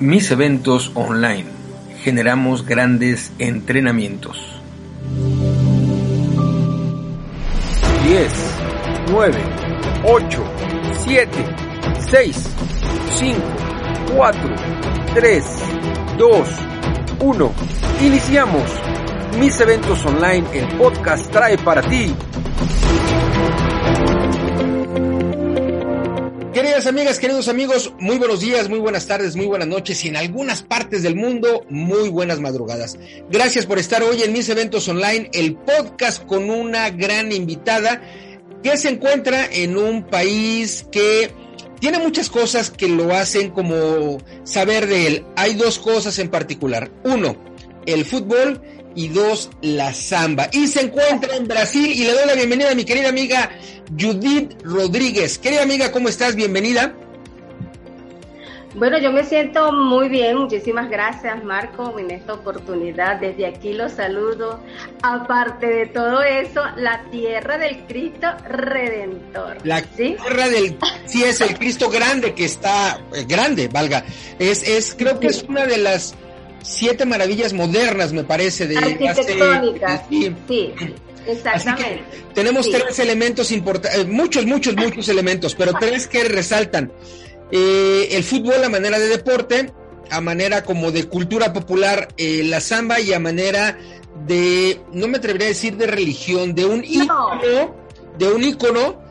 Mis eventos online. Generamos grandes entrenamientos. 10, 9, 8, 7, 6, 5, 4, 3, 2, 1. Iniciamos. Mis eventos online, el podcast trae para ti. Queridas amigas, queridos amigos, muy buenos días, muy buenas tardes, muy buenas noches y en algunas partes del mundo, muy buenas madrugadas. Gracias por estar hoy en mis eventos online, el podcast con una gran invitada que se encuentra en un país que tiene muchas cosas que lo hacen como saber de él. Hay dos cosas en particular. Uno, el fútbol y dos, la samba. Y se encuentra en Brasil y le doy la bienvenida a mi querida amiga Judith Rodríguez. Querida amiga, ¿cómo estás? Bienvenida. Bueno, yo me siento muy bien, muchísimas gracias Marco en esta oportunidad. Desde aquí los saludo. Aparte de todo eso, la tierra del Cristo Redentor. La tierra del, sí es el Cristo grande que está, eh, grande, valga. Es, es, creo que es una de las siete maravillas modernas, me parece, de arquitectónicas. sí, sí. Exactamente. tenemos tres elementos importantes, eh, muchos, muchos, muchos elementos, pero tres que resaltan. Eh, el fútbol a manera de deporte, a manera como de cultura popular, eh, la samba y a manera de, no me atrevería a decir de religión, de un ícono, de un ícono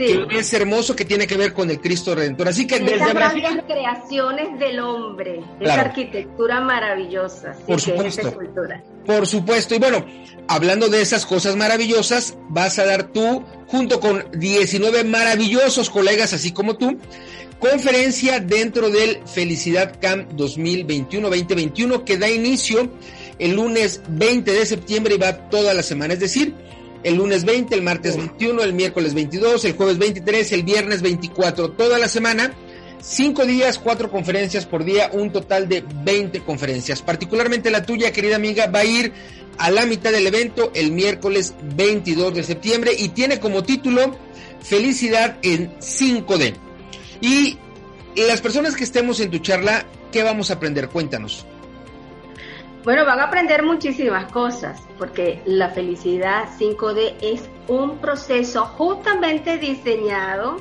que es hermoso que tiene que ver con el Cristo Redentor. Así que desde Esas grandes creaciones del hombre, esa arquitectura maravillosa, por supuesto, por supuesto. Y bueno, hablando de esas cosas maravillosas, vas a dar tú, junto con 19 maravillosos colegas, así como tú, conferencia dentro del Felicidad Camp 2021-2021 que da inicio el lunes 20 de septiembre y va toda la semana. Es decir, el lunes 20, el martes 21, el miércoles 22, el jueves 23, el viernes 24, toda la semana. Cinco días, cuatro conferencias por día, un total de 20 conferencias. Particularmente la tuya, querida amiga, va a ir a la mitad del evento el miércoles 22 de septiembre y tiene como título Felicidad en 5D. Y las personas que estemos en tu charla, ¿qué vamos a aprender? Cuéntanos. Bueno, van a aprender muchísimas cosas, porque la felicidad 5D es un proceso justamente diseñado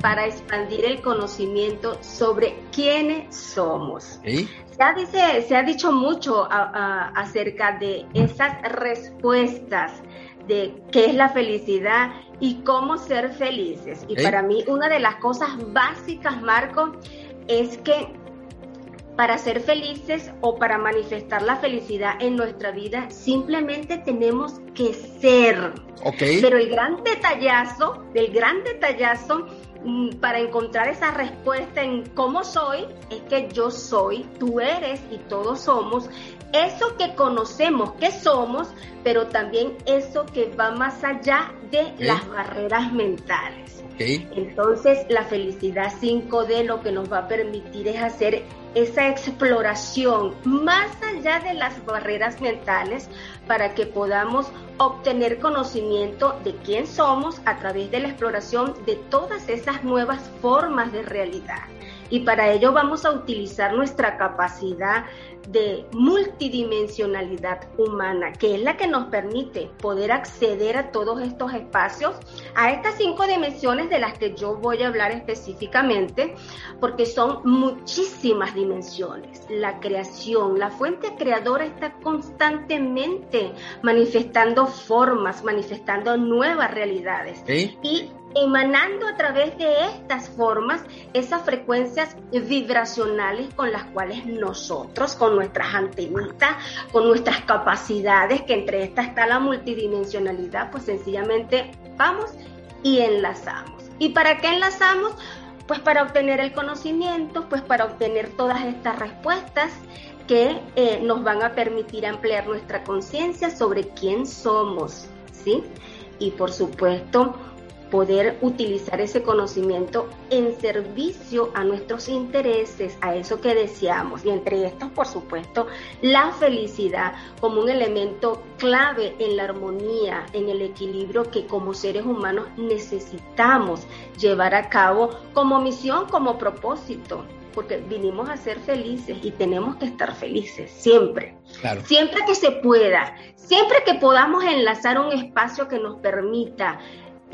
para expandir el conocimiento sobre quiénes somos. Se, ha, dice, se, ha, dicho mucho acerca de esas respuestas de qué es la felicidad y cómo ser felices. Y para mí una de las cosas básicas, Marco, es que para ser felices o para manifestar la felicidad en nuestra vida, simplemente tenemos que ser. Pero el gran detallazo, el gran detallazo mm, para encontrar esa respuesta en cómo soy, es que yo soy, tú eres y todos somos eso que conocemos que somos, pero también eso que va más allá de las barreras mentales. Entonces, la felicidad 5D lo que nos va a permitir es hacer esa exploración más allá de las barreras mentales para que podamos obtener conocimiento de quién somos a través de la exploración de todas esas nuevas formas de realidad. Y para ello vamos a utilizar nuestra capacidad de multidimensionalidad humana, que es la que nos permite poder acceder a todos estos espacios, a estas cinco dimensiones de las que yo voy a hablar específicamente, porque son muchísimas dimensiones. La creación, la fuente creadora está constantemente manifestando formas, manifestando nuevas realidades. Y emanando a través de estas formas esas frecuencias vibracionales con las cuales nosotros, con nuestras antenitas, con nuestras capacidades, que entre estas está la multidimensionalidad, pues sencillamente vamos y enlazamos. ¿Y para qué enlazamos? Pues para obtener el conocimiento, pues para obtener todas estas respuestas que eh, nos van a permitir ampliar nuestra conciencia sobre quién somos, ¿sí? Y por supuesto, poder utilizar ese conocimiento en servicio a nuestros intereses, a eso que deseamos. Y entre estos, por supuesto, la felicidad como un elemento clave en la armonía, en el equilibrio que como seres humanos necesitamos llevar a cabo como misión, como propósito porque vinimos a ser felices y tenemos que estar felices siempre. Siempre que se pueda, siempre que podamos enlazar un espacio que nos permita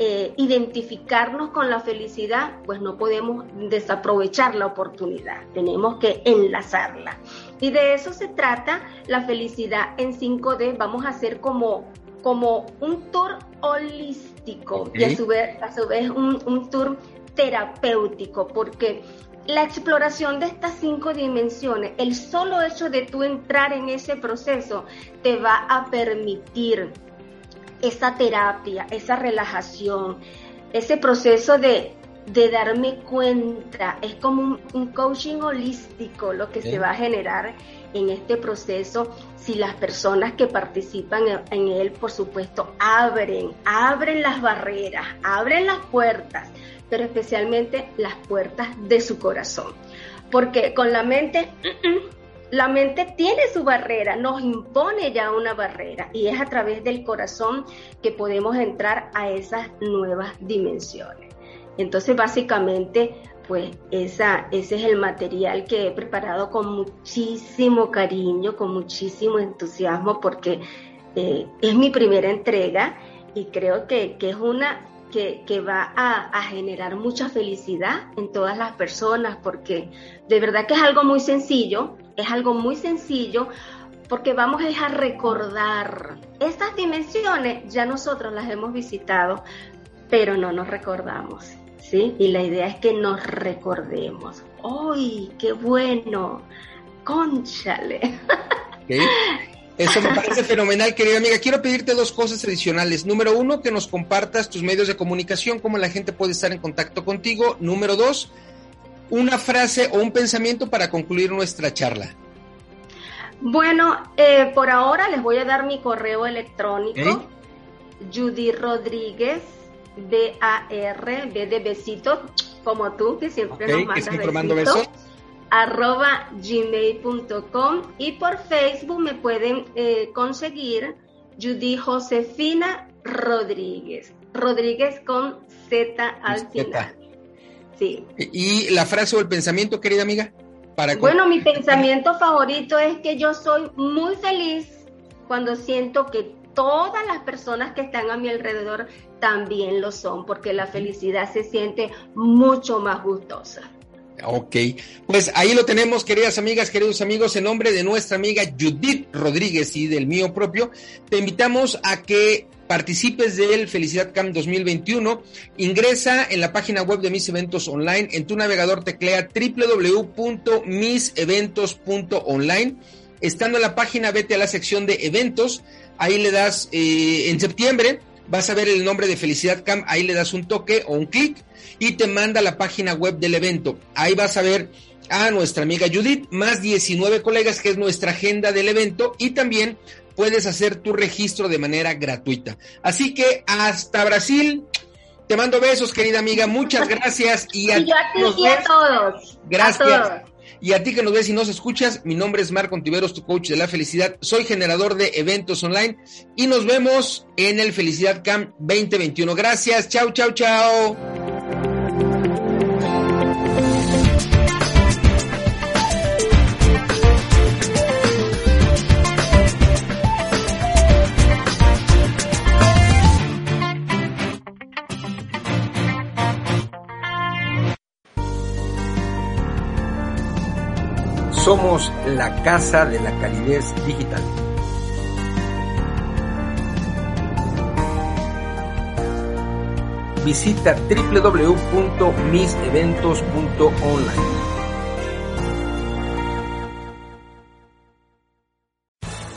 eh, identificarnos con la felicidad, pues no podemos desaprovechar la oportunidad, tenemos que enlazarla. Y de eso se trata la felicidad en 5D. Vamos a hacer como, como un tour holístico y a su vez, a su vez un, un tour terapéutico, porque la exploración de estas cinco dimensiones, el solo hecho de tú entrar en ese proceso te va a permitir esa terapia, esa relajación, ese proceso de, darme cuenta, es como un, coaching holístico lo que se va a generar en este proceso. Si las personas que participan en, él, por supuesto, abren, abren las barreras, abren las puertas, pero especialmente las puertas de su corazón. Porque con la mente... La mente tiene su barrera, nos impone ya una barrera y es a través del corazón que podemos entrar a esas nuevas dimensiones. Entonces, básicamente, pues ese es el material que he preparado con muchísimo cariño, con muchísimo entusiasmo, porque eh, es mi primera entrega y creo que, es una que, va a, generar mucha felicidad en todas las personas, porque de verdad que es algo muy sencillo, es algo muy sencillo porque vamos a recordar. Estas dimensiones ya nosotros las hemos visitado, pero no nos recordamos, ¿sí? Y la idea es que nos recordemos. ¡Ay, qué bueno! ¡Conchale! Eso me parece fenomenal, querida amiga. Quiero pedirte dos cosas adicionales. Número uno, que nos compartas tus medios de comunicación, cómo la gente puede estar en contacto contigo. Número dos, una frase o un pensamiento para concluir nuestra charla. Bueno, eh, por ahora les voy a dar mi correo electrónico. Judy Rodríguez, B-A-R, B de besito, como tú, que siempre nos mandas besitos, arroba gmail.com y por Facebook me pueden eh, conseguir Judy Josefina Rodríguez. Rodríguez con Z al final. ¿Y la frase o el pensamiento, querida amiga? Para bueno, mi pensamiento favorito es que yo soy muy feliz cuando siento que todas las personas que están a mi alrededor también lo son, porque la felicidad se siente mucho más gustosa. Ok, pues ahí lo tenemos, queridas amigas, queridos amigos, en nombre de nuestra amiga Judith Rodríguez y del mío propio, te invitamos a que participes del Felicidad Camp 2021. Ingresa en la página web de Mis Eventos Online, en tu navegador teclea www.miseventos.online. Estando en la página, vete a la sección de eventos, ahí le das eh, en septiembre, vas a ver el nombre de Felicidad Camp, ahí le das un toque o un clic y te manda a la página web del evento. Ahí vas a ver a nuestra amiga Judith, más 19 colegas, que es nuestra agenda del evento, y también puedes hacer tu registro de manera gratuita. Así que hasta Brasil. Te mando besos, querida amiga. Muchas gracias. Y a, y a todos. Gracias. Y a ti que nos ves y nos escuchas, mi nombre es Marco Antiveros, tu coach de la felicidad. Soy generador de eventos online y nos vemos en el Felicidad Camp 2021. Gracias. Chao, chao, chao. Somos la casa de la calidez digital. Visita www.miseventos.online.